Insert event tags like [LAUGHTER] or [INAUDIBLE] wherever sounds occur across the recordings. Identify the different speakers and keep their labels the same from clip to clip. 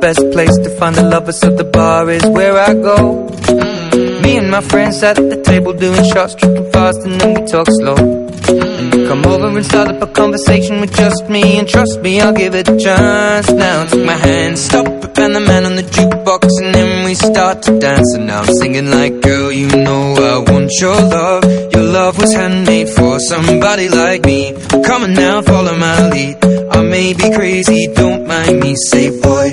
Speaker 1: Best place to find the lovers, so the bar is where I go. Mm-hmm. Me and my friends at the table doing shots, tripping fast, and then we talk slow. You come over and start up a conversation with just me, and trust me, I'll give it a chance. Now take my hand, stop it, and the man on the jukebox, and then we start to dance. And now I'm singing like, girl, you know I want your love. Your love was handmade for somebody like me. Come on now, follow my lead. I may be crazy, don't mind me. Say, boy,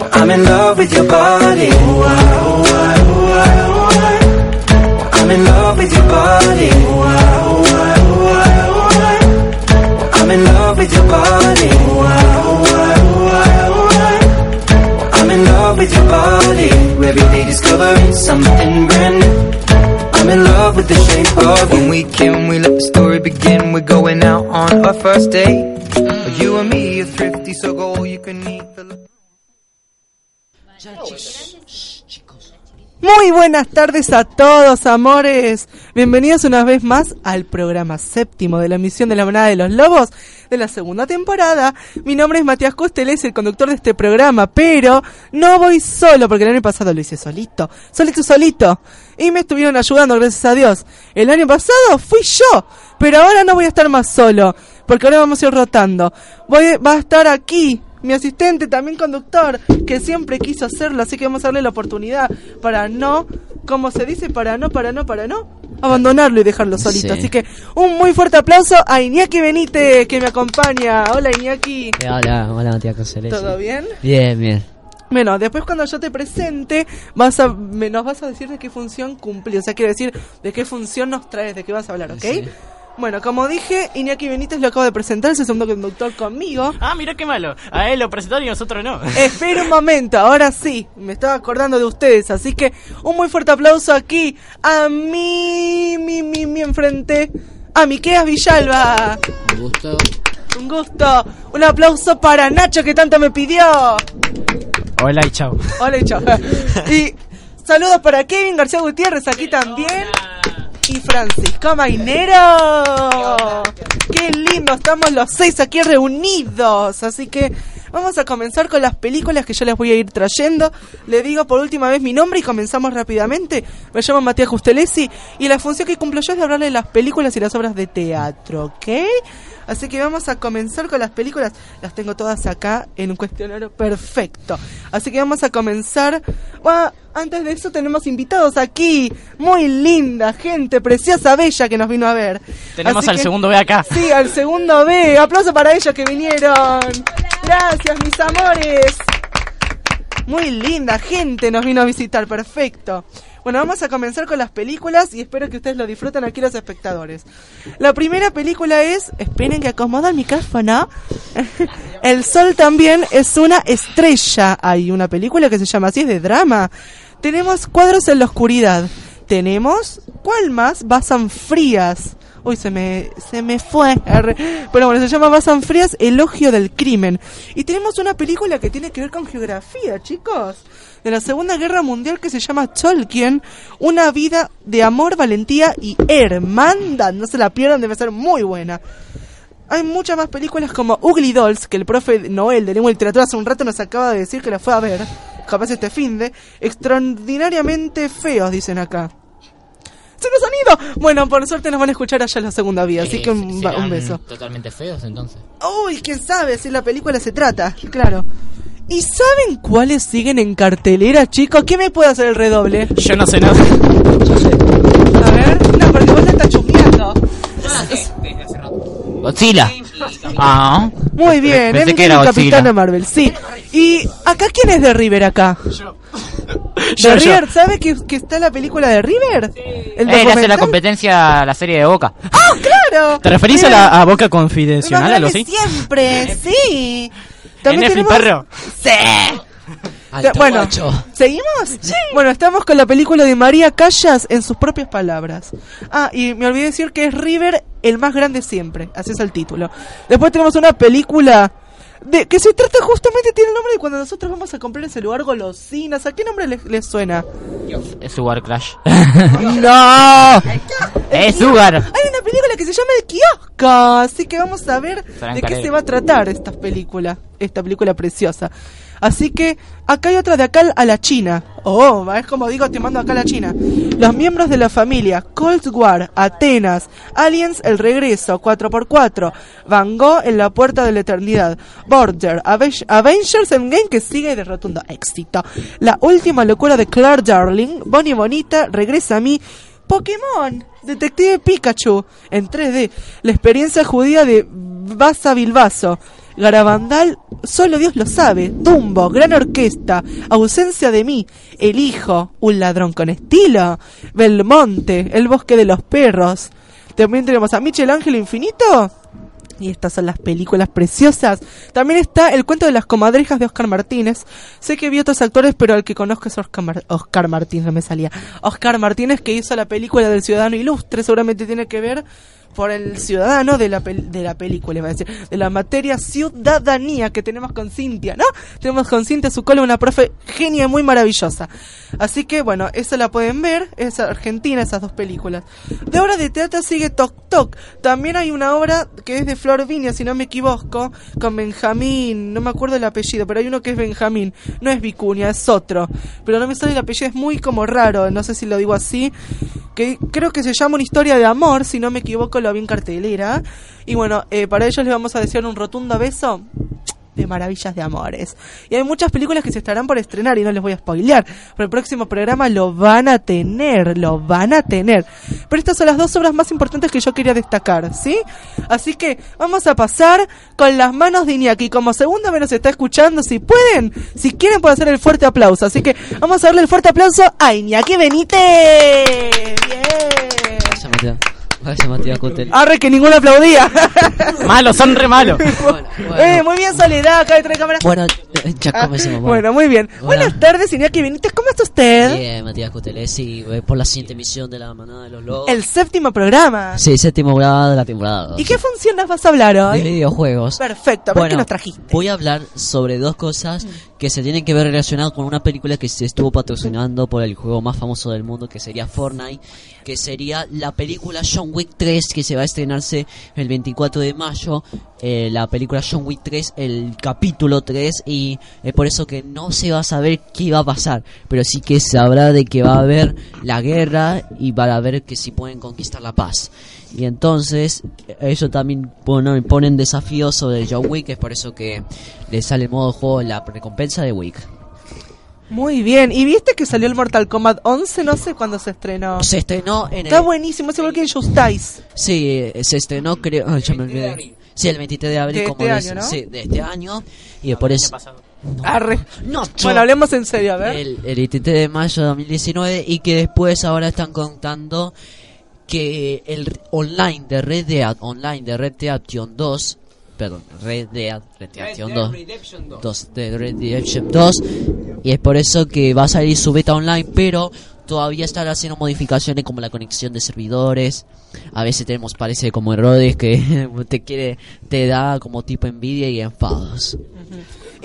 Speaker 1: I'm in love with your body. I'm in love with your body. I'm in love with your body. I'm in love with your body. Every day discovering something brand new. I'm in love with the shape of you. When we can, we let the story begin. We're going out on our first date. You and me are thrifty, so go all you can eat.
Speaker 2: Muy buenas tardes a todos, amores. Bienvenidos una vez más al programa séptimo de la emisión de la manada de los lobos de la segunda temporada. Mi nombre es Matías Costeles, el conductor de este programa, pero no voy solo porque el año pasado lo hice solito, solito, solito. Y me estuvieron ayudando, gracias a Dios. El año pasado fui yo, pero ahora no voy a estar más solo, porque ahora vamos a ir rotando. Voy, va a estar aquí mi asistente, también conductor, que siempre quiso hacerlo, así que vamos a darle la oportunidad para no, como se dice, para no, para no, para no, abandonarlo y dejarlo solito.
Speaker 3: Sí.
Speaker 2: Así que un muy fuerte aplauso a Iñaki Benítez, que me acompaña. Hola Iñaki.
Speaker 3: Eh, Hola, hola Matías Coselesi.
Speaker 2: ¿Todo bien?
Speaker 3: Bien, bien.
Speaker 2: Bueno, después cuando yo te presente, vas a, me, nos vas a decir de qué función cumplí. O sea, quiero decir de qué función nos traes, de qué vas a hablar, ¿ok?
Speaker 3: Sí.
Speaker 2: Bueno, como dije, Iñaki Benítez lo acabo de presentar, es el segundo conductor conmigo.
Speaker 4: Ah, mira qué malo. A él lo presentaron y nosotros no. [LAUGHS]
Speaker 2: Espera un momento, ahora sí, me estaba acordando de ustedes, así que un muy fuerte aplauso aquí a mi, mi, mi, mi enfrente, a Miqueas Villalba.
Speaker 3: Un gusto.
Speaker 2: Un gusto, un aplauso para Nacho que tanto me pidió.
Speaker 4: Hola y chao.
Speaker 2: Hola y chao. [LAUGHS] Y saludos para Kevin García Gutiérrez aquí también. Y Francisco Mainero. Qué lindo, estamos los seis aquí reunidos. Así que vamos a comenzar con las películas que yo les voy a ir trayendo. Le digo por última vez mi nombre y comenzamos rápidamente. Me llamo Matías Justelesi y la función que cumplo yo es de hablarle de las películas y las obras de teatro, ¿ok? Así que vamos a comenzar con las películas. Las tengo todas acá en un cuestionario perfecto. Así que vamos a comenzar. Ah, antes de eso tenemos invitados aquí. Muy linda, gente preciosa, bella que nos vino a ver.
Speaker 4: Tenemos
Speaker 2: Así
Speaker 4: al
Speaker 2: que-
Speaker 4: segundo B acá.
Speaker 2: Sí, al segundo B. Aplauso para ellos que vinieron. Gracias, mis amores. Muy linda gente nos vino a visitar, perfecto. Bueno, vamos a comenzar con las películas y espero que ustedes lo disfruten aquí los espectadores. La primera película es, esperen que acomodo el micrófono. el sol también es una estrella. Hay una película que se llama así, es de drama. Tenemos cuadros en la oscuridad. Tenemos, ¿cuál más? Basan Frías. Uy, se me, se me fue. Pero bueno, se llama Basan Frías, Elogio del Crimen. Y tenemos una película que tiene que ver con geografía, chicos. De la Segunda Guerra Mundial que se llama Tolkien, Una vida de amor, valentía y hermandad. No se la pierdan, debe ser muy buena. Hay muchas más películas como Ugly Dolls, que el profe Noel de Lengua y Literatura hace un rato nos acaba de decir que la fue a ver. capaz este fin de, extraordinariamente feos, dicen acá. ¡Se nos han ido! Bueno, por suerte nos van a escuchar allá en la segunda vía, así que un,
Speaker 5: serán
Speaker 2: un beso.
Speaker 5: Totalmente feos entonces.
Speaker 2: Uy, quién sabe si la película se trata, claro. ¿Y saben cuáles siguen en cartelera, chicos? ¿Quién me puede hacer el redoble?
Speaker 4: Yo no sé nada.
Speaker 2: A ver, no, porque vos estás chusmeando.
Speaker 5: Godzilla. Ah.
Speaker 2: Muy bien,
Speaker 5: Pensé
Speaker 2: él
Speaker 5: que era
Speaker 2: el
Speaker 5: Godzilla.
Speaker 2: capitán de Marvel, sí. ¿Y acá quién es de River acá? [LAUGHS]
Speaker 4: Yo,
Speaker 2: ¿De
Speaker 4: yo.
Speaker 2: River? ¿Sabe que, que está la película de River? ¿El
Speaker 5: Eh, le hace la competencia a la serie de Boca.
Speaker 2: ¡Ah, claro!
Speaker 4: ¿Te referís a, la, a Boca Confidencial, algo así?
Speaker 2: Siempre, [LAUGHS] sí.
Speaker 4: ¿En Netflix, perro?
Speaker 2: Sí.
Speaker 3: Alto
Speaker 2: bueno,
Speaker 3: guacho.
Speaker 2: ¿seguimos? Bueno, estamos con la película de María Callas en sus propias palabras. Ah, y me olvidé decir que es River el más grande siempre. Así es el título. Después tenemos una película de que se trata justamente, tiene el nombre de cuando nosotros vamos a comprar ese lugar golosinas. ¿A qué nombre les, les suena?
Speaker 5: Es Sugar Crash. [LAUGHS]
Speaker 2: ¡No!
Speaker 5: es Sugar.
Speaker 2: Hay una película que se llama El Kiosco, así que vamos a ver
Speaker 5: Frank
Speaker 2: de qué se va a tratar esta película, esta película preciosa. Así que acá hay otra de acá a la China. Oh, es como digo, te mando acá a la China. Los miembros de la familia, Cold War, Atenas, Aliens, El Regreso, 4x4, Van Gogh en la Puerta de la Eternidad, Border, Ave- Avengers Endgame que sigue de rotundo éxito. La última locura de Claire Darling, Bonnie Bonita, Regresa a mí, Pokémon, Detective Pikachu, en 3D, la experiencia judía de Basa Bilbaso, Garabandal, solo Dios lo sabe, Dumbo, Gran Orquesta, Ausencia de mí, El Hijo, Un Ladrón con Estilo, Belmonte, El Bosque de los Perros, también tenemos a Michel Ángel Infinito, y estas son las películas preciosas. También está El cuento de las comadrejas de Oscar Martínez. Sé que vi otros actores, pero el que conozco es Oscar, Oscar Martínez, no me salía. Oscar Martínez que hizo la película del Ciudadano Ilustre, seguramente tiene que ver por el ciudadano de la, pel- de la película, iba a decir, de la materia ciudadanía que tenemos con Cintia, ¿no? Tenemos con Cintia Zucola, una profe genia muy maravillosa. Así que, bueno, esa la pueden ver, es argentina, esas dos películas. De obra de teatro sigue Toc Toc. También hay una obra que es de Flor Viña, si no me equivoco, con Benjamín, no me acuerdo el apellido, pero hay uno que es Benjamín, no es Vicuña, es otro. Pero no me sale el apellido, es muy como raro, no sé si lo digo así. Que creo que se llama Una historia de amor, si no me equivoco, lo vi en cartelera. Y bueno, eh, para ellos les vamos a desear un rotundo beso de maravillas de amores. Y hay muchas películas que se estarán por estrenar y no les voy a spoilear. Pero el próximo programa lo van a tener, lo van a tener. Pero estas son las dos obras más importantes que yo quería destacar, ¿sí? Así que vamos a pasar con las manos de Iñaki. Como segunda vez nos está escuchando, si pueden, si quieren pueden hacer el fuerte aplauso. Así que vamos a darle el fuerte aplauso a Iñaki Benítez. Bien.
Speaker 3: Vaya Matías Cutel.
Speaker 2: Arre que ninguno aplaudía. [LAUGHS]
Speaker 4: Malos, son re malos. [LAUGHS]
Speaker 3: Bueno,
Speaker 2: Eh, muy bien, Soledad, acá detrás de cámara.
Speaker 3: Bueno, eh, ya
Speaker 2: Ah, bueno, muy bien.
Speaker 3: Bueno.
Speaker 2: Buenas tardes, Iñaki Benítez. ¿Cómo está usted?
Speaker 3: Bien, Matías Cutelesi, eh, por la siguiente emisión de la manada de los lobos.
Speaker 2: El séptimo programa.
Speaker 3: Sí, séptimo grado de la temporada.
Speaker 2: ¿Y qué función nos vas a hablar
Speaker 3: De
Speaker 2: hoy?
Speaker 3: videojuegos.
Speaker 2: Perfecto,
Speaker 3: Bueno,
Speaker 2: qué nos trajiste.
Speaker 3: voy a hablar sobre dos cosas que se tienen que ver relacionadas con una película que se estuvo patrocinando por el juego más famoso del mundo, que sería Fortnite, que sería la película John Wick 3, que se va a estrenarse el 24 de mayo, eh, la película John Wick 3, el capítulo 3, y es por eso que no se va a saber qué va a pasar, pero sí que sabrá de que va a haber la guerra y va a ver que si pueden conquistar la paz. Y entonces, eso también bueno, ponen desafíos sobre John Wick, es por eso que le sale modo juego la recompensa de Wick.
Speaker 2: Muy bien. ¿Y viste que salió el Mortal Kombat 11? No sé cuándo se estrenó.
Speaker 3: Se estrenó en
Speaker 2: Está
Speaker 3: el...
Speaker 2: buenísimo, es igual que en Justais.
Speaker 3: Sí, eh, se estrenó creo... ay, ya me olvidé. Sí, el 23 de abril,
Speaker 2: De
Speaker 3: como
Speaker 2: este año, ¿no?
Speaker 3: Sí, de este año. Y por eso...
Speaker 2: Arre.
Speaker 3: No,
Speaker 2: Bueno, hablemos en serio, a ver.
Speaker 3: el, el 23 de mayo de 2019 y que después ahora están contando que el online de Red Dead Online de Red Dead Redemption 2 perdón, Red Dead Redemption 2 2 de Red Redemption 2 y es por eso que va a salir su beta online pero todavía están haciendo modificaciones como la conexión de servidores. A veces tenemos parece como errores que [LAUGHS] te quiere te da como tipo envidia y enfados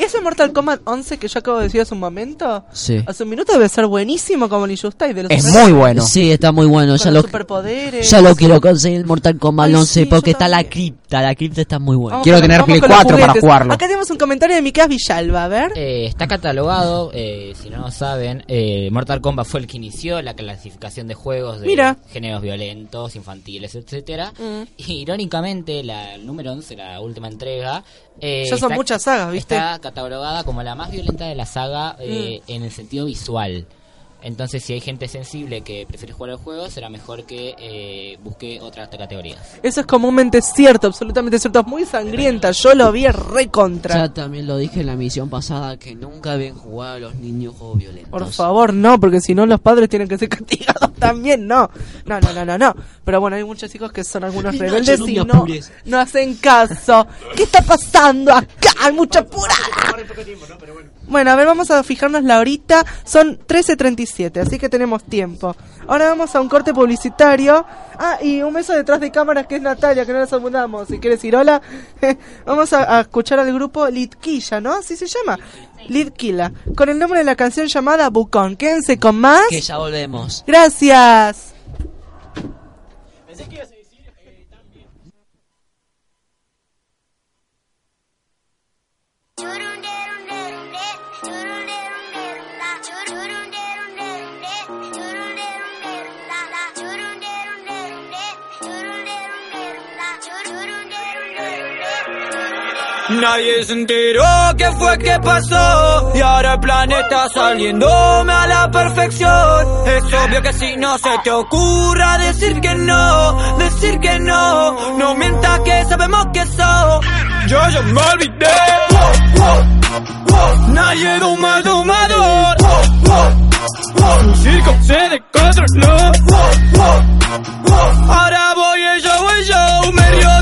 Speaker 2: Ese Mortal Kombat 11 que yo acabo de decir hace un momento,
Speaker 3: Sí.
Speaker 2: hace un minuto debe ser buenísimo como el Injustice de los
Speaker 6: Es
Speaker 2: super-
Speaker 6: muy bueno.
Speaker 3: Sí, está muy bueno.
Speaker 2: con
Speaker 3: Ya
Speaker 2: los
Speaker 3: lo,
Speaker 2: superpoderes.
Speaker 3: ya lo quiero conseguir el Mortal Kombat
Speaker 2: Ay,
Speaker 3: 11
Speaker 2: sí,
Speaker 3: porque está la cripta. La cripta está muy buena.
Speaker 2: Vamos
Speaker 6: Quiero
Speaker 2: con-
Speaker 6: tener Play
Speaker 2: con los
Speaker 6: 4 para jugarlo.
Speaker 2: Acá tenemos un comentario de Miquel Villalba, a ver.
Speaker 7: Eh, está catalogado, eh, si no lo saben, eh, Mortal Kombat fue el que inició la clasificación de juegos de
Speaker 2: Mira.
Speaker 7: géneros violentos, infantiles, etcétera.
Speaker 2: Mm.
Speaker 7: Y irónicamente, la número 11, la última entrega, eh,
Speaker 2: Ya son
Speaker 7: está-
Speaker 2: muchas sagas, ¿viste?
Speaker 7: Está catalogada como la más violenta de la saga eh,
Speaker 2: Mm.
Speaker 7: en el sentido visual. Entonces, si hay gente sensible que prefiere jugar al juego, será mejor que eh, busque otras categorías.
Speaker 2: Eso es comúnmente cierto, absolutamente cierto. Es muy sangrienta. Yo lo vi re contra.
Speaker 3: Ya también lo dije en la misión pasada que nunca ven jugar a los niños juegos violentos.
Speaker 2: Por favor, no, porque si no los padres tienen que ser [LAUGHS] castigados también, no. No, no, no, no, no. Pero bueno, hay muchos hijos que son algunos [LAUGHS] rebeldes
Speaker 3: no
Speaker 2: y no, no hacen caso. ¿Qué está pasando acá? Hay mucha apurada. Bueno, a ver, vamos a fijarnos la horita. Son 13.37, así que tenemos tiempo. Ahora vamos a un corte publicitario. Ah, y un beso detrás de cámaras que es Natalia, que no nos saludamos. Si quieres ir hola, [LAUGHS] vamos a, a escuchar al grupo Litquilla, ¿no? ¿Así se llama? Litquila. Con el nombre de la canción llamada Bucón. Quédense con más.
Speaker 3: Que ya volvemos.
Speaker 2: Gracias.
Speaker 8: Nadie se enteró qué fue que pasó. Y ahora el planeta saliéndome a la perfección. Es obvio que si no se te ocurra decir que no Decir que no No mientas que sabemos que sos. Yo ya me olvidé. Nadie doma al domador Un circo se descontroló Ahora voy show, el show Me situación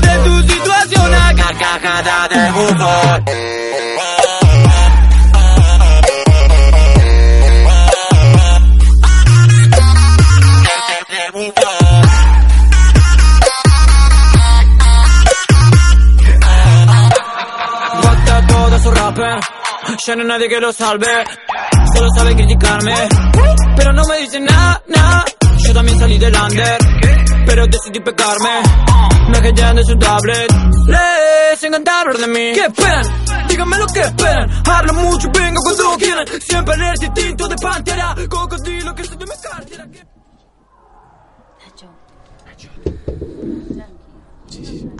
Speaker 8: A carcajada de bufón todo su Ya no hay nadie que lo salve. Solo sabe criticarme. Pero no me dicen nada, nada Yo también salí del under Pero decidí pecarme. Me hallan de su tablet. Les encanta hablar de mí. ¿Qué esperan? Díganme lo que esperan. Hablo mucho, vengo cuando quieran. Siempre el instinto de pantera. Cocodrilo que se te me cartera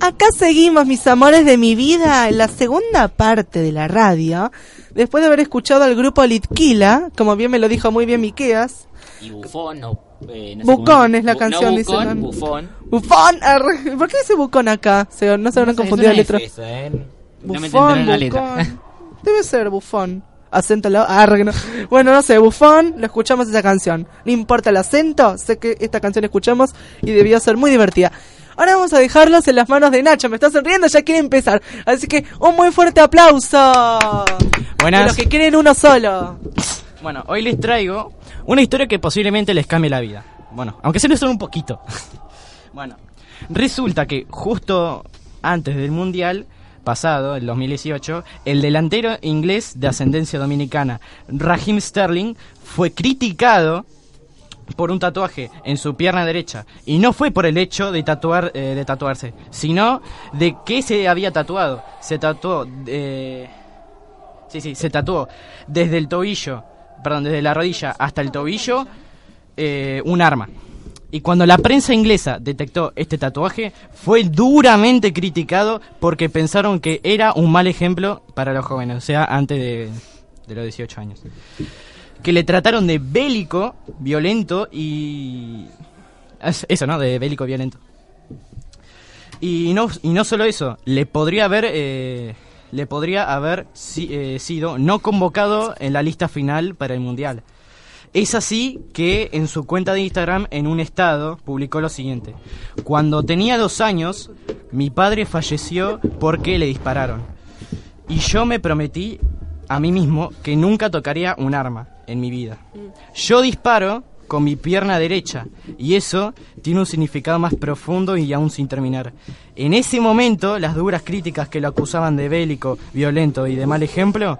Speaker 2: Acá seguimos, mis amores de mi vida, en la segunda parte de la radio. Después de haber escuchado al grupo Litquila, como bien me lo dijo muy bien Miqueas.
Speaker 7: Y Bufón, o... eh, no
Speaker 2: Bucón es la
Speaker 7: Bu-
Speaker 2: canción,
Speaker 7: no,
Speaker 2: dice,
Speaker 7: Bucón,
Speaker 2: ¿no?
Speaker 7: Bufón.
Speaker 2: Bufón. ¿por qué dice Bucón acá? Se, no se habrán
Speaker 7: No sé,
Speaker 2: confundido la letra.
Speaker 7: F esa, eh. No me
Speaker 2: Bufón,
Speaker 7: entendieron la letra.
Speaker 2: Bucón. [LAUGHS] Debe ser bufón. Acento al lado. arre, que no. Bueno, no sé, bufón, lo escuchamos esa canción. No importa el acento, sé que esta canción la escuchamos y debió ser muy divertida. Ahora vamos a dejarlos en las manos de Nacho. Me está sonriendo, ya quiere empezar. Así que un muy fuerte aplauso.
Speaker 4: Buenas.
Speaker 2: De los que quieren uno solo.
Speaker 4: Bueno, hoy les traigo una historia que posiblemente les cambie la vida. Bueno, aunque se les solo un poquito. [LAUGHS] bueno, resulta que justo antes del Mundial pasado, el 2018, el delantero inglés de ascendencia dominicana, Raheem Sterling, fue criticado por un tatuaje en su pierna derecha y no fue por el hecho de tatuar eh, de tatuarse sino de que se había tatuado se tatuó eh, sí sí se tatuó desde el tobillo perdón desde la rodilla hasta el tobillo eh, un arma y cuando la prensa inglesa detectó este tatuaje fue duramente criticado porque pensaron que era un mal ejemplo para los jóvenes o sea antes de, de los 18 años que le trataron de bélico, violento y... es- Eso, ¿no? De bélico, violento. Y no, y no solo eso, le podría haber... eh, le podría haber si- eh, sido no convocado en la lista final para el Mundial. Es así que en su cuenta de Instagram, en un estado, publicó lo siguiente. Cuando tenía dos años, mi padre falleció porque le dispararon. Y yo me prometí a mí mismo que nunca tocaría un arma en mi vida. Yo disparo con mi pierna derecha. Y eso tiene un significado más profundo y aún sin terminar. En ese momento, las duras críticas que lo acusaban de bélico, violento y de mal ejemplo,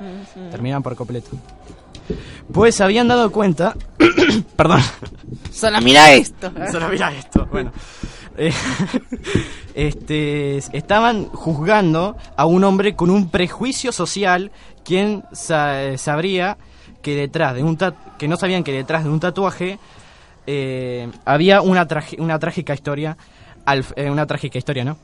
Speaker 4: terminaban por completo. Pues se habían dado cuenta... [COUGHS] Perdón.
Speaker 2: Solo mira esto.
Speaker 4: Solo mira esto. Bueno. Eh, [LAUGHS] este, estaban juzgando a un hombre con un prejuicio social quien sa- sabría que detrás de un que no sabían que detrás de un tatuaje eh, había una, una trágica historia al- eh, una trágica historia no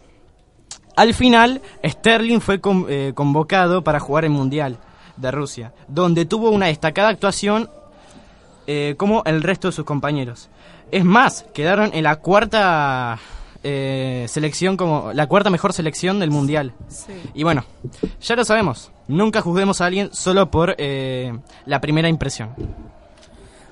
Speaker 4: al final Sterling fue con- eh, convocado para jugar el mundial de Rusia donde tuvo una destacada actuación eh, como el resto de sus compañeros. Es más, quedaron en la cuarta eh, selección como la cuarta mejor selección del mundial.
Speaker 2: Sí.
Speaker 4: Y bueno, ya lo sabemos. Nunca juzguemos a alguien solo por eh, la primera impresión.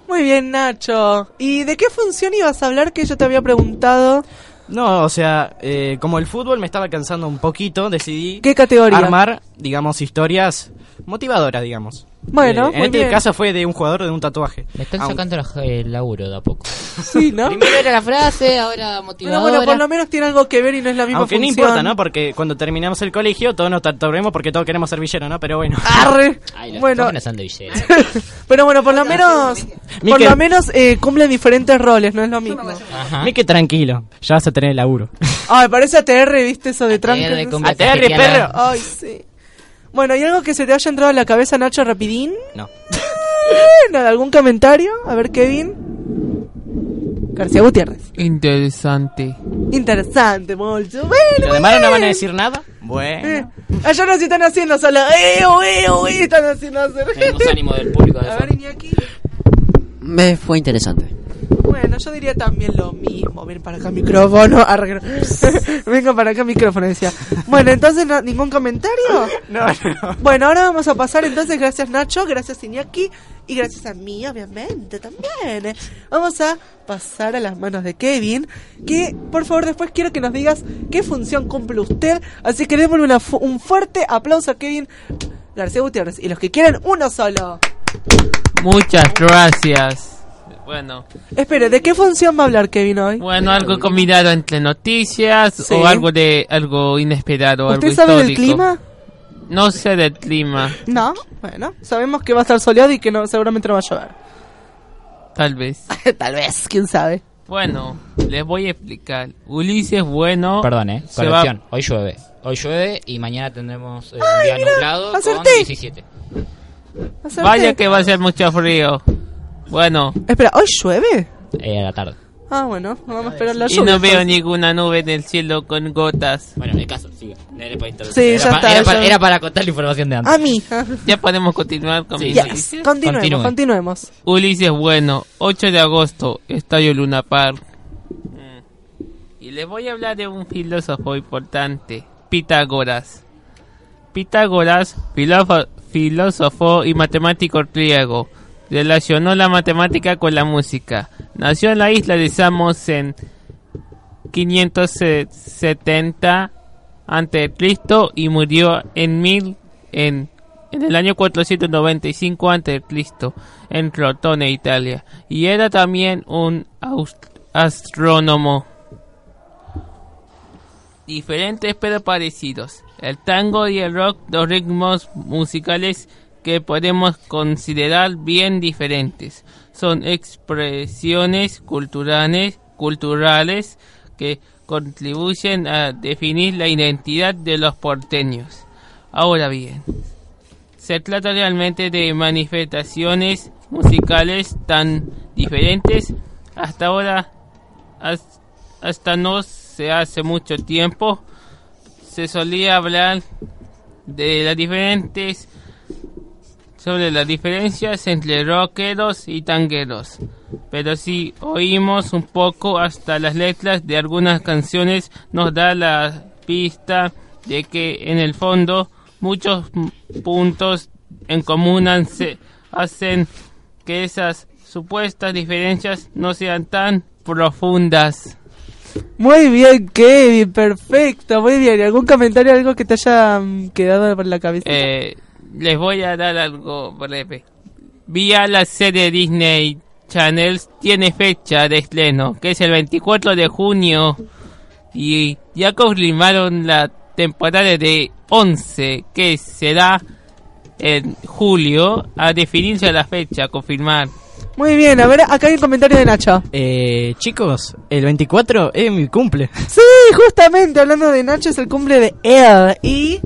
Speaker 2: Muy bien, Nacho. ¿Y de qué función ibas a hablar que yo te había preguntado?
Speaker 4: No, o sea, eh, como el fútbol me estaba cansando un poquito, decidí
Speaker 2: ¿Qué categoría?
Speaker 4: armar, digamos, historias motivadoras, digamos.
Speaker 2: Bueno,
Speaker 4: Eh, en
Speaker 2: muy
Speaker 4: este
Speaker 2: bien.
Speaker 4: caso fue de un jugador de un tatuaje.
Speaker 7: Me están
Speaker 4: Aun-
Speaker 7: sacando la- el laburo de a poco. [LAUGHS]
Speaker 2: Sí, ¿no?
Speaker 7: Primero era la frase, ahora
Speaker 2: Pero
Speaker 7: motivadora.
Speaker 2: bueno, por lo menos tiene algo que ver y no es la misma
Speaker 4: Aunque no
Speaker 2: función.
Speaker 4: importa, ¿no? Porque cuando terminamos el colegio todos nos tatuaremos porque todos queremos ser villeros, ¿no? Pero bueno.
Speaker 2: Arre.
Speaker 7: Ay, los
Speaker 2: Bueno,
Speaker 7: jóvenes son de villero. [LAUGHS]
Speaker 2: pero bueno, por lo menos, por
Speaker 4: Miquel.
Speaker 2: lo menos eh, cumplen diferentes roles, no es lo mismo.
Speaker 7: Ajá.
Speaker 4: Mí que tranquilo, ya vas a tener el laburo.
Speaker 2: Ay, parece ATR, ¿viste eso de?
Speaker 7: ATR
Speaker 4: ATR, perro.
Speaker 2: Ay, sí. Bueno, ¿y algo que se te haya entrado a la cabeza, Nacho, rapidín?
Speaker 4: No. [LAUGHS]
Speaker 2: Nada, ¿Algún comentario? A ver, Kevin. García Gutiérrez.
Speaker 9: Interesante.
Speaker 2: Interesante, mucho. Bueno,
Speaker 4: ¿Los demás no van a decir nada?
Speaker 2: Eh,
Speaker 4: Bueno.
Speaker 2: Allá no se están haciendo solo. ¡Eh, eh, eh! Están haciendo hacer.
Speaker 7: Tenemos ánimo del público de
Speaker 2: A ver, Iñaki.
Speaker 3: Me fue interesante.
Speaker 2: Bueno, yo diría también lo mismo. Ven para acá micrófono. Arre, [LAUGHS] Venga para acá micrófono, decía. Bueno, entonces, no- ¿ningún comentario? [LAUGHS]
Speaker 4: No, no.
Speaker 2: Bueno, ahora vamos a pasar entonces, gracias Nacho, gracias Iñaki y gracias a mí, obviamente, también. Vamos a pasar a las manos de Kevin, que por favor después quiero que nos digas qué función cumple usted, así que démosle una fu- un fuerte aplauso a Kevin García Gutiérrez y los que quieran uno solo.
Speaker 9: Muchas gracias. Bueno,
Speaker 2: Espere, ¿de qué función va a hablar Kevin hoy?
Speaker 9: bueno, algo combinado entre noticias
Speaker 2: Sí.
Speaker 9: o algo de algo inesperado, algo
Speaker 2: ¿Usted sabe del clima?
Speaker 9: No sé del clima,
Speaker 2: No, bueno, sabemos que va a estar soleado y que no seguramente no va a llover.
Speaker 9: tal vez. [LAUGHS]
Speaker 2: Tal vez, quién sabe.
Speaker 9: Bueno, les voy a explicar. Ulises Bueno.
Speaker 7: Perdón, eh.
Speaker 9: va-
Speaker 7: Corrección. Hoy llueve. Hoy llueve y mañana tendremos eh, un día
Speaker 2: mira,
Speaker 7: nublado con
Speaker 2: acerté.
Speaker 7: 17.
Speaker 2: Acerté.
Speaker 9: Vaya que va a ser mucho frío. Bueno,
Speaker 2: Espera, ¿hoy llueve?
Speaker 7: Eh, a la tarde.
Speaker 2: Ah, bueno, vamos a esperar la
Speaker 9: y
Speaker 2: lluvia.
Speaker 9: no veo
Speaker 2: entonces.
Speaker 9: ninguna nube en el cielo con gotas.
Speaker 7: Bueno, en el caso, para,
Speaker 2: Sí,
Speaker 7: era
Speaker 2: ya
Speaker 7: pa-
Speaker 2: está,
Speaker 7: Era,
Speaker 2: ya-
Speaker 7: para, era para contar la información de antes.
Speaker 2: A mí.
Speaker 9: Ya podemos continuar con
Speaker 7: Sí.
Speaker 2: Yes.
Speaker 9: noticias.
Speaker 2: Continuemos,
Speaker 7: Continúe.
Speaker 2: continuemos.
Speaker 9: Ulises Bueno, 8 de agosto, Estadio Luna Park. Mm. Y les voy a hablar de un filósofo importante, Pitágoras. Pitágoras, filófo- filósofo y matemático griego, relacionó la matemática con la música. Nació en la isla de Samos en 570 ante Cristo y murió en mil en, el año 495 ante Cristo en Crotone, Italia, y era también un astrónomo. Diferentes pero parecidos. El tango y el rock, dos ritmos musicales que podemos considerar bien diferentes. Son expresiones culturales, culturales que contribuyen a definir la identidad de los porteños. Ahora bien, se trata realmente de manifestaciones musicales tan diferentes hasta ahora, has- hasta no se hace mucho tiempo, se solía hablar de las diferentes sobre las diferencias entre rockeros y tangueros. Pero si oímos un poco hasta las letras de algunas canciones nos da la pista de que en el fondo muchos puntos en común hacen que esas supuestas diferencias no sean tan profundas.
Speaker 2: Muy bien, Kevin, perfecto, muy bien. ¿Y ¿Algún comentario, algo que te haya mm, quedado por la cabeza?
Speaker 9: Eh, les voy a dar algo breve. Vi a la serie Disney Channels tiene fecha de estreno, que es el 24 de junio. Y ya confirmaron la temporada de 11, que será en julio, a definirse la fecha, a confirmar.
Speaker 2: Muy bien, a ver, acá hay un comentario de Nacho.
Speaker 4: Eh, chicos, el 24 es mi cumple.
Speaker 2: Sí, justamente hablando de Nacho es el cumple de él y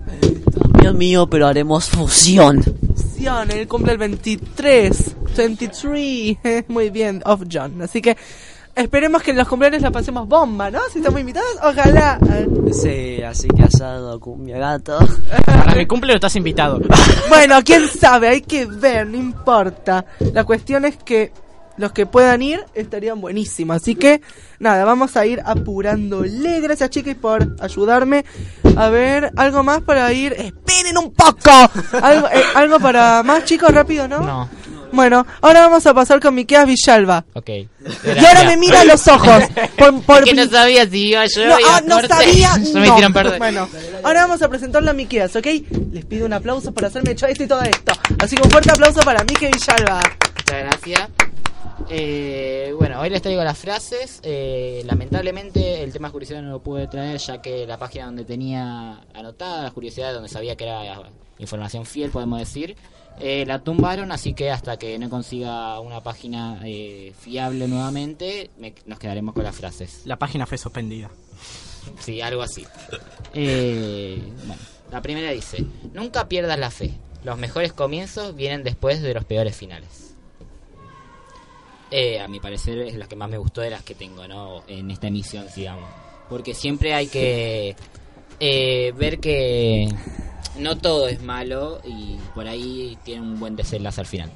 Speaker 3: Dios mío, pero haremos fusión.
Speaker 2: John, el cumple el 23, 23, [LAUGHS] muy bien, of John. Así que esperemos que en los cumpleaños la pasemos bomba, ¿no? Si estamos invitados, ojalá.
Speaker 3: Sí, así que asado, cumbia gato.
Speaker 4: Para mi cumple no estás invitado.
Speaker 2: Bueno, quién sabe, hay que ver, no importa. La cuestión es que los que puedan ir estarían buenísimos. Así que, nada, vamos a ir apurándole. Gracias, chicas, por ayudarme. A ver, algo más para ir. ¡Esperen un poco! Algo, eh, algo para más, chicos, rápido, ¿no?
Speaker 7: No.
Speaker 2: Bueno, ahora vamos a pasar con Miqueas Villalba.
Speaker 7: Ok.
Speaker 2: Y ahora me mira a los ojos. Por, por-
Speaker 7: que no sabía si iba yo
Speaker 2: No,
Speaker 7: iba
Speaker 2: ah, no
Speaker 7: corte.
Speaker 2: sabía. [LAUGHS]
Speaker 7: Se me
Speaker 2: no.
Speaker 7: hicieron perder.
Speaker 2: Bueno, ahora vamos a presentarlo a Miqueas, ¿ok? Les pido un aplauso por hacerme hecho esto y todo esto. Así que un fuerte aplauso para Mique Villalba.
Speaker 7: Muchas gracias. Eh, bueno, hoy les traigo las frases. Eh, lamentablemente el tema de curiosidad no lo pude traer ya que la página donde tenía anotada las curiosidades, donde sabía que era información fiel, podemos decir, eh, la tumbaron, así que hasta que no consiga una página eh, fiable nuevamente, me- nos quedaremos con las frases.
Speaker 4: La página fue suspendida.
Speaker 7: Sí, algo así. Eh, bueno, la primera dice, nunca pierdas la fe. Los mejores comienzos vienen después de los peores finales. Eh, a mi parecer es la que más me gustó de las que tengo, ¿no? En esta emisión, digamos. Porque siempre hay que eh, ver que no todo es malo y por ahí tiene un buen desenlace al final.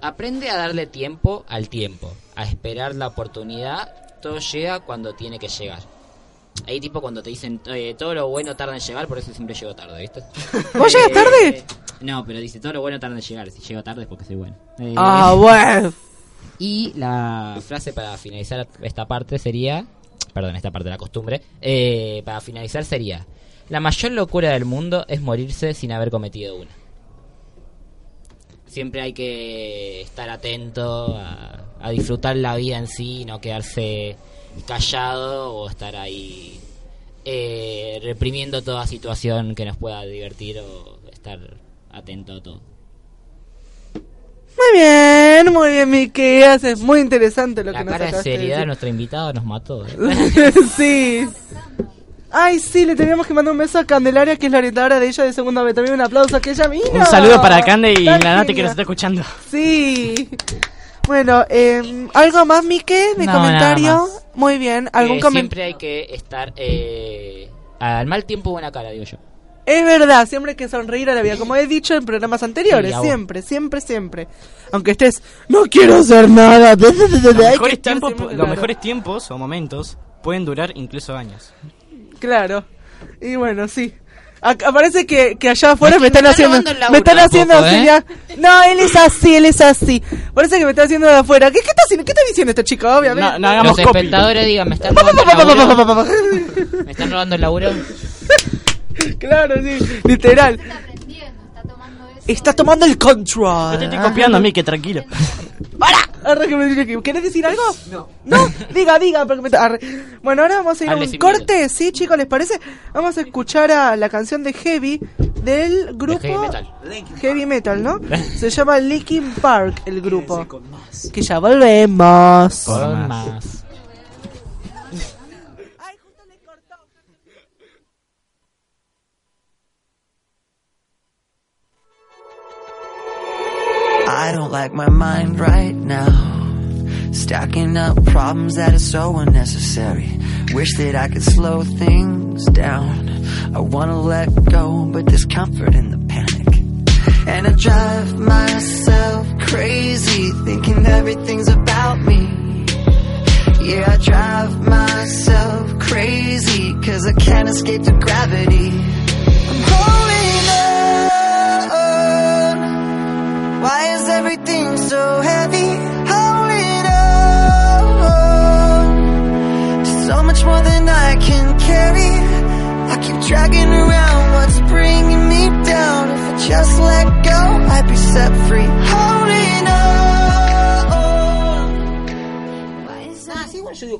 Speaker 7: Aprende a darle tiempo al tiempo, a esperar la oportunidad. Todo llega cuando tiene que llegar. Ahí tipo cuando te dicen eh, todo lo bueno tarda en llegar, por eso siempre llego tarde, ¿viste? [LAUGHS]
Speaker 2: ¿Vos llegas tarde?
Speaker 7: No, pero dice todo lo bueno tarda en llegar. Si llego tarde es porque soy bueno. Eh,
Speaker 2: Ah, [LAUGHS] bueno.
Speaker 7: Y la frase para finalizar esta parte sería, perdón, esta parte de la costumbre, eh, para finalizar sería, la mayor locura del mundo es morirse sin haber cometido una. Siempre hay que estar atento a, disfrutar la vida en sí, no quedarse callado o estar ahí eh, reprimiendo toda situación que nos pueda divertir o estar atento a todo.
Speaker 2: Muy bien, muy bien, Miqueas. Es muy interesante lo
Speaker 7: La
Speaker 2: que nos
Speaker 7: cara de
Speaker 2: acabaste de
Speaker 7: seriedad de
Speaker 2: decir.
Speaker 7: nuestro invitado nos mató. ¿eh? [LAUGHS]
Speaker 2: sí. Ay, sí, le teníamos que mandar un beso a Candelaria, que es la orientadora de ella de segunda vez. También un aplauso a que ella vino.
Speaker 4: Un saludo para Cande y
Speaker 2: Tan
Speaker 4: la Nati que
Speaker 2: genia.
Speaker 4: nos está escuchando.
Speaker 2: Sí. Bueno, eh, ¿algo más, Mique, de
Speaker 7: No,
Speaker 2: comentario?
Speaker 7: nada más.
Speaker 2: Muy bien. ¿Algún
Speaker 7: Que
Speaker 2: comentario?
Speaker 7: siempre hay que estar eh, al mal tiempo buena cara, digo yo.
Speaker 2: Es verdad, siempre hay que sonreír a la vida, como he dicho en programas anteriores,
Speaker 7: Sí, a
Speaker 2: siempre, siempre, siempre. Aunque estés, no quiero hacer nada.
Speaker 4: Los
Speaker 2: Hay que
Speaker 4: mejores, tiempos, los
Speaker 2: claro.
Speaker 4: mejores tiempos o momentos pueden durar incluso años.
Speaker 2: Claro. Y bueno, sí. Acá parece que, que allá afuera me,
Speaker 7: Me
Speaker 2: están
Speaker 7: está
Speaker 2: haciendo. Me están haciendo
Speaker 7: poco, ¿eh?
Speaker 2: No, él es así, él es así. Parece que me está haciendo de afuera. ¿Qué, qué está haciendo? ¿Qué está diciendo este chico? Obviamente.
Speaker 4: No, no hagamos
Speaker 7: Los
Speaker 4: copy.
Speaker 7: espectadores digan, me están [LAUGHS] robando el laburo. [LAUGHS] Me están robando el laburo. [LAUGHS]
Speaker 2: claro, sí, literal. Está tomando el control.
Speaker 4: Yo te estoy copiando a mí, que tranquilo. [LAUGHS]
Speaker 2: ¡Para! Arre, que me dice que- ¿Querés decir algo? No. No, diga, diga. porque me- arre. Bueno, ahora vamos a ir a un corte, ¿sí, chicos? ¿Les parece? Vamos a escuchar a la canción de Heavy del grupo
Speaker 7: heavy metal.
Speaker 2: Heavy Metal, ¿no? [LAUGHS] Se llama Linkin Park el grupo. Que ya volvemos.
Speaker 7: Con más.
Speaker 10: I don't like my mind right now. Stacking up problems that are so unnecessary. Wish that I could slow things down. I wanna let go, but there's comfort in the panic. And I drive myself crazy, thinking everything's about me. Yeah, I drive myself crazy, cause I can't escape the gravity.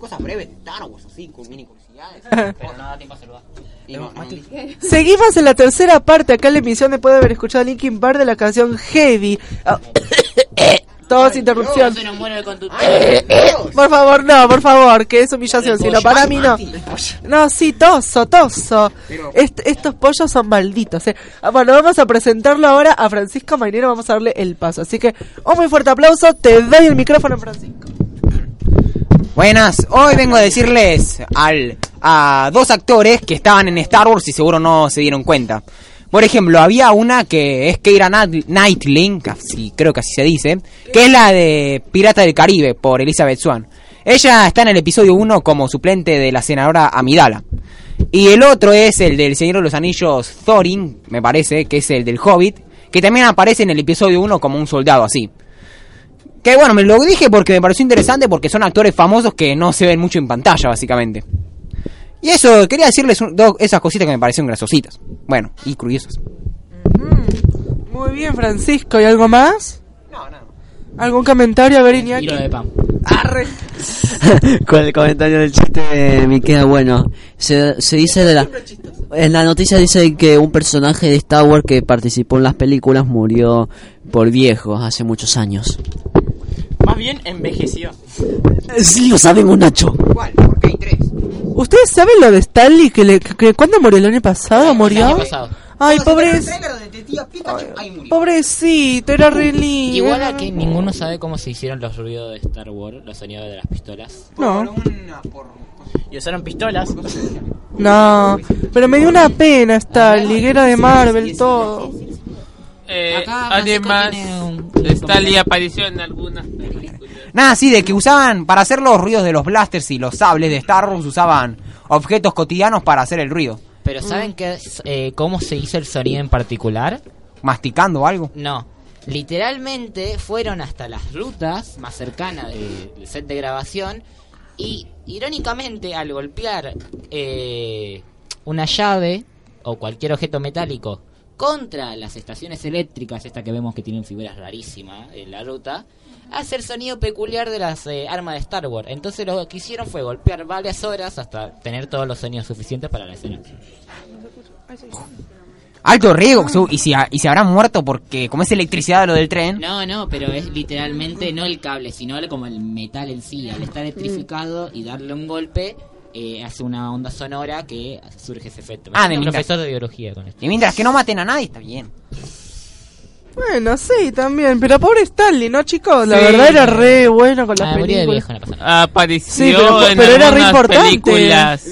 Speaker 6: Cosas breves, Star Wars, así, con mini curiosidades. [LAUGHS] pero no da tiempo a saludar. Y no- no- [LAUGHS]
Speaker 2: Seguimos en la tercera parte acá en la emisión después de haber escuchado Linkin Park de la canción Heavy. Ah, [COUGHS] Todos interrupción. Por favor, no, por favor, que es humillación. Si no, para mí no. No, sí, toso, toso. Est- estos pollos son malditos. eh. Ah, Bueno, vamos a presentarlo ahora a Francisco Mainero. Vamos a darle el paso. Así que un muy fuerte aplauso. Te doy el micrófono, Francisco.
Speaker 6: Buenas, hoy vengo a decirles al, a dos actores que estaban en Star Wars y seguro no se dieron cuenta. Por ejemplo, había una que es Keira Knight- Knightley, creo que así se dice, que es la de Pirata del Caribe por Elizabeth Swan. Ella está en el episodio 1 como suplente de la senadora Amidala. Y el otro es el del Señor de los Anillos Thorin, me parece, que es el del Hobbit, que también aparece en el episodio 1 como un soldado así. Que bueno, me lo dije porque me pareció interesante porque son actores famosos que no se ven mucho en pantalla, básicamente. Y eso, quería decirles un- dos, esas cositas que me parecieron graciositas. Bueno, y curiosas.
Speaker 2: Muy bien, Francisco. ¿Y algo más? No, no. ¿Algún comentario? A ver, Iñaki.
Speaker 7: Tiro de pan.
Speaker 2: Arre. [LAUGHS]
Speaker 3: Con el comentario del chiste me queda bueno. Se, se dice de la... En la noticia dice que un personaje de Star Wars que participó en las películas murió por viejo hace muchos años.
Speaker 4: Más bien envejeció.
Speaker 3: Sí, lo sabemos, Nacho.
Speaker 6: ¿Cuál? Porque hay tres.
Speaker 2: ¿Ustedes saben lo de Stanley? Que le, que, ¿Cuándo murió? ¿El año pasado? ¿Murió?
Speaker 7: año pasado.
Speaker 2: Ay, pobre,
Speaker 6: el
Speaker 2: pobrecito, era re lindo.
Speaker 7: Igual aquí ninguno sabe cómo se hicieron los ruidos de Star Wars, los sonidos de las pistolas.
Speaker 2: No.
Speaker 4: Y usaron pistolas.
Speaker 2: No, pero me dio una pena Stanley, que era de Marvel, todo.
Speaker 9: Eh, además, Stanley apareció en algunas películas.
Speaker 6: Nada, sí, de que usaban, para hacer los ruidos de los blasters y los sables de Star Wars, usaban objetos cotidianos para hacer el ruido.
Speaker 7: Pero ¿saben qué es, eh, cómo se hizo el sonido en particular?
Speaker 6: Masticando algo.
Speaker 7: No. Literalmente fueron hasta las rutas más cercanas de- del set de grabación y irónicamente al golpear eh, una llave o cualquier objeto metálico contra las estaciones eléctricas, esta que vemos que tienen figuras rarísimas en la ruta, hace el sonido peculiar de las eh, armas de Star Wars. Entonces lo que hicieron fue golpear varias horas hasta tener todos los sonidos suficientes para la escena.
Speaker 6: Alto riesgo, y si, y habrán muerto porque como es electricidad lo del tren.
Speaker 7: No, no, pero es literalmente no el cable, sino como el metal en sí. Al estar electrificado y darle un golpe, eh, hace una onda sonora que surge ese efecto.
Speaker 6: Ah,
Speaker 7: Me
Speaker 6: de mientras-
Speaker 7: profesor de biología con esto.
Speaker 6: Y mientras que no maten a nadie, está bien.
Speaker 2: Bueno, sí, también, pero pobre Stanley, ¿no, chicos? La
Speaker 9: Sí.
Speaker 2: verdad era re bueno con las
Speaker 7: Ah, de
Speaker 2: películas.
Speaker 7: viejo, no.
Speaker 9: Apareció
Speaker 2: Sí, pero-
Speaker 9: en
Speaker 2: pero era re importante.
Speaker 9: películas.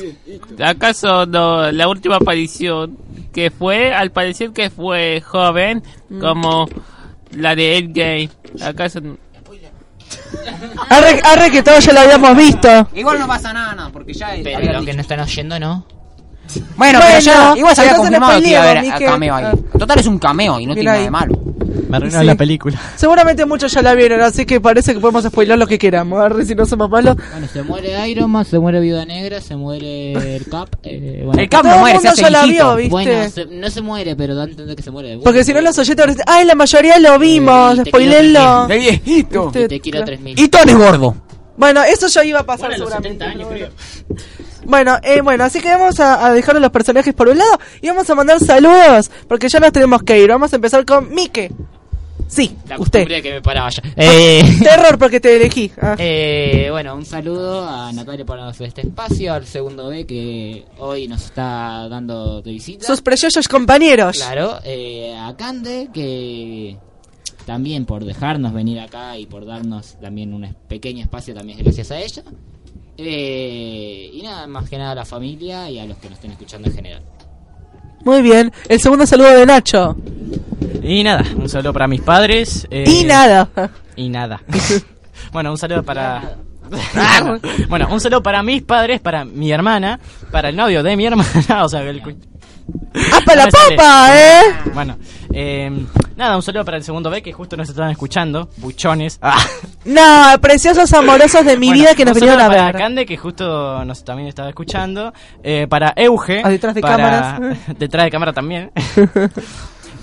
Speaker 9: ¿Acaso no, la última aparición que fue, al parecer que fue joven,
Speaker 2: Mm.
Speaker 9: como la de Endgame? ¿Acaso no?
Speaker 2: Arre, arre que todos ya lo habíamos visto.
Speaker 6: Igual no pasa nada, no, porque ya...
Speaker 7: Pero
Speaker 6: había
Speaker 7: los
Speaker 6: dicho.
Speaker 7: que no están oyendo, no.
Speaker 6: Bueno,
Speaker 2: Bueno,
Speaker 6: pero ya, igual se había
Speaker 2: entonces no
Speaker 6: confirmado que iba a haber cameo ahí. Total es un cameo y no
Speaker 2: Mira
Speaker 6: tiene nada
Speaker 2: ahí.
Speaker 6: de malo.
Speaker 4: Me arruinó
Speaker 2: Sí.
Speaker 4: la película.
Speaker 2: Seguramente muchos ya la vieron, así que parece que podemos spoiler lo que queramos. Arre, si no somos malos.
Speaker 7: Bueno, se muere Iron Man, se muere Viuda Negra, se muere el Cap. eh, bueno.
Speaker 6: El Cap no muere, se hace
Speaker 2: ya la vio, ¿viste?
Speaker 7: Bueno, se- no se muere, pero da a entender que se muere. Bueno,
Speaker 2: Porque si no los oyentes a ay, la mayoría lo vimos,
Speaker 7: Sí, te
Speaker 2: spoilenlo.
Speaker 6: El viejito.
Speaker 7: Y te quiero 3000.
Speaker 6: Y Tony gordo.
Speaker 2: Bueno, eso ya iba a pasar seguramente. Bueno, eh, bueno, así que vamos a, a dejar a los personajes por un lado y vamos a mandar saludos, porque ya nos tenemos que ir. Vamos a empezar con Mike. Sí,
Speaker 7: La
Speaker 2: usted.
Speaker 7: que me paraba ya. Eh, [LAUGHS]
Speaker 2: Terror porque te elegí. Ah.
Speaker 7: Eh, bueno, un saludo a Natalia por este espacio, al segundo B que hoy nos está dando de visita.
Speaker 2: Sus preciosos compañeros.
Speaker 7: Claro, eh, a Cande que también por dejarnos venir acá y por darnos también un pequeño espacio también es gracias a ella. Eh, y nada, más que nada a la familia y a los que nos estén escuchando en general.
Speaker 2: Muy bien. El segundo saludo de Nacho.
Speaker 4: Y nada, un saludo para mis padres. eh,
Speaker 2: Y nada.
Speaker 4: Y nada. [LAUGHS] bueno, un saludo para. [LAUGHS] bueno, un saludo para mis padres, para mi hermana, para el novio de mi [LAUGHS] hermana, o sea, el. cu-
Speaker 2: ¡Ah, para la papa, eh!
Speaker 4: Bueno, eh, nada, un saludo para el segundo B que justo nos estaban escuchando, buchones. Ah.
Speaker 2: No, preciosos amorosos de mi
Speaker 4: Bueno,
Speaker 2: vida que nos vinieron a ver.
Speaker 4: Para Cande, que justo nos también estaba escuchando. Eh, para Euge.
Speaker 2: Ah, detrás de
Speaker 4: para-
Speaker 2: cámaras.
Speaker 4: detrás de cámara también.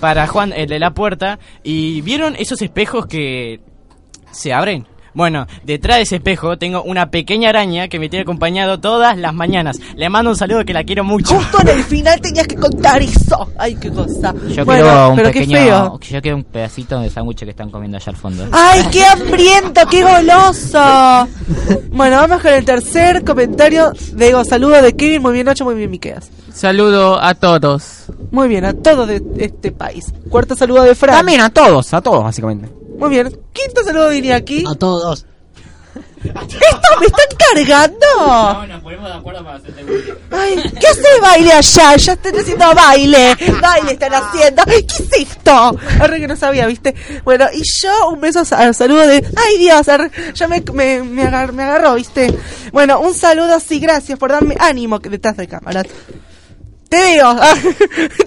Speaker 4: Para Juan, el de la puerta. Y vieron esos espejos que se abren. Bueno, detrás de ese espejo tengo una pequeña araña que me tiene acompañado todas las mañanas. Le mando un saludo que la quiero mucho.
Speaker 2: Justo en el final tenías que contar eso. Ay, qué cosa.
Speaker 5: Yo
Speaker 2: bueno,
Speaker 5: quiero un
Speaker 2: pero qué
Speaker 5: pequeño,
Speaker 2: feo.
Speaker 5: yo quiero un pedacito de sándwich que están comiendo allá al fondo.
Speaker 2: ¡Ay, qué hambriento, qué goloso! Bueno, vamos con el tercer comentario. Digo, saludo de Kevin, muy bien Nacho, muy bien Miqueas.
Speaker 9: Saludo a todos.
Speaker 2: Muy bien, a todos de este país. Cuarto saludo de Fran.
Speaker 6: También a todos, a todos, básicamente.
Speaker 2: Muy bien. Quinto saludo de Iñaki.
Speaker 3: A todos.
Speaker 2: ¿Esto me están cargando?
Speaker 5: nos ponemos de acuerdo para hacerte
Speaker 2: Ay, ¿qué hace baile allá? Ya están haciendo baile. Baile están haciendo. ¿qué es esto? Arre que no sabía, ¿viste? Bueno, y yo un beso, a- saludo de... Ay, Dios, arre, ya me, me, me, agar- me agarró, ¿viste? Bueno, un saludo, sí, gracias por darme ánimo que detrás de cámaras. Te veo, [LAUGHS]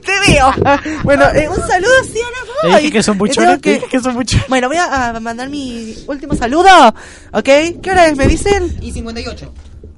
Speaker 2: te veo. Bueno, eh, un saludo, sí, voy.
Speaker 4: dije que son buchones, dije que son buchones.
Speaker 2: Bueno, voy a, a mandar mi último saludo, ¿ok? ¿Qué hora es? ¿Me dicen?
Speaker 6: Y 58.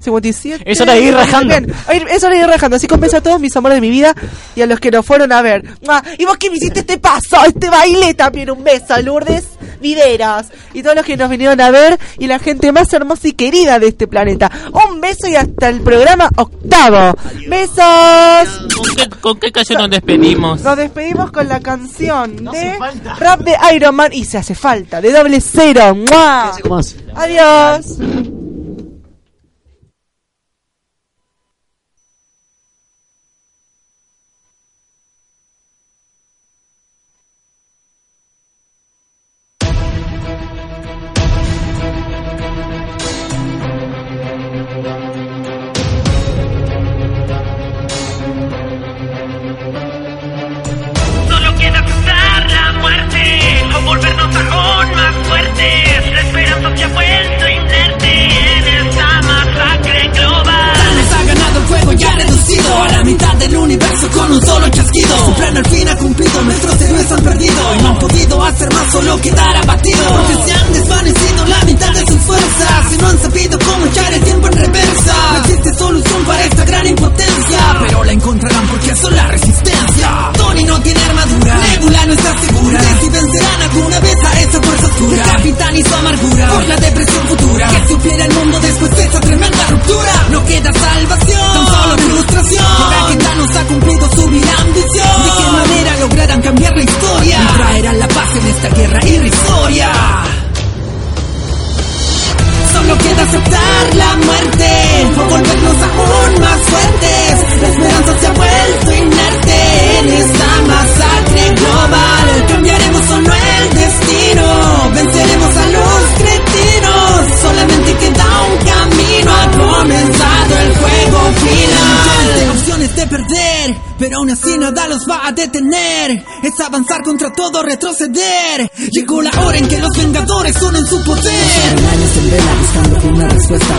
Speaker 2: 57.
Speaker 4: Es hora de ir rajando.
Speaker 2: Bien, Es hora de ir rajando. Así compenso a todos mis amores de mi vida y a los que nos fueron a ver. ¡Mua! Y vos que me hiciste este paso, este baile también. Un beso, Lourdes Videras. Y todos los que nos vinieron a ver y la gente más hermosa y querida de este planeta. Un beso y hasta el programa octavo. Besos.
Speaker 9: ¿Con qué, con qué canción nos despedimos?
Speaker 2: Nos despedimos con la canción de rap de Iron Man y se hace falta, de doble cero. ¡Mua!
Speaker 3: más.
Speaker 2: Adiós.
Speaker 11: Encontrarán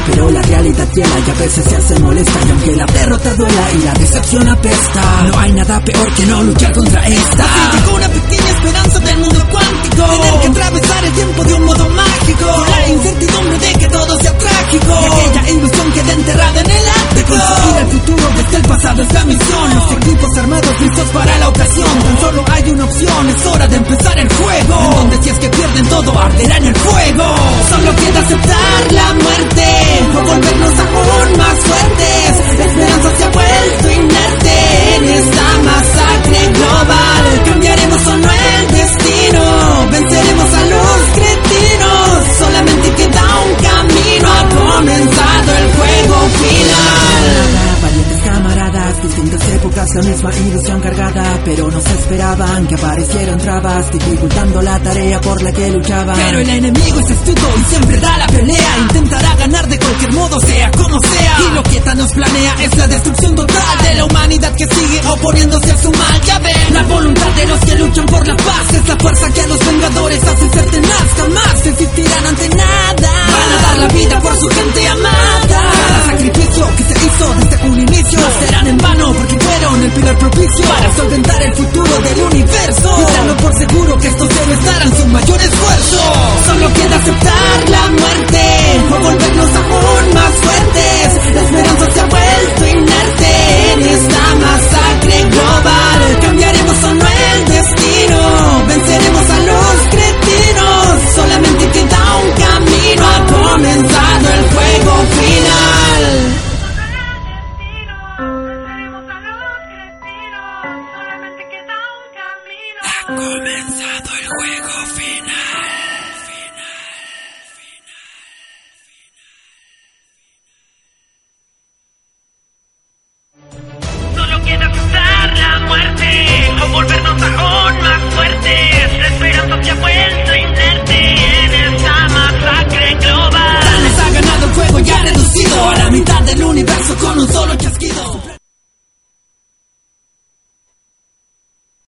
Speaker 11: pero la realidad hiela y a veces se hace molesta. Y aunque la derrota duela y la decepción apesta, no hay nada peor que no luchar contra esta. Así llegó una pequeña esperanza del mundo cuántico.
Speaker 12: enemy.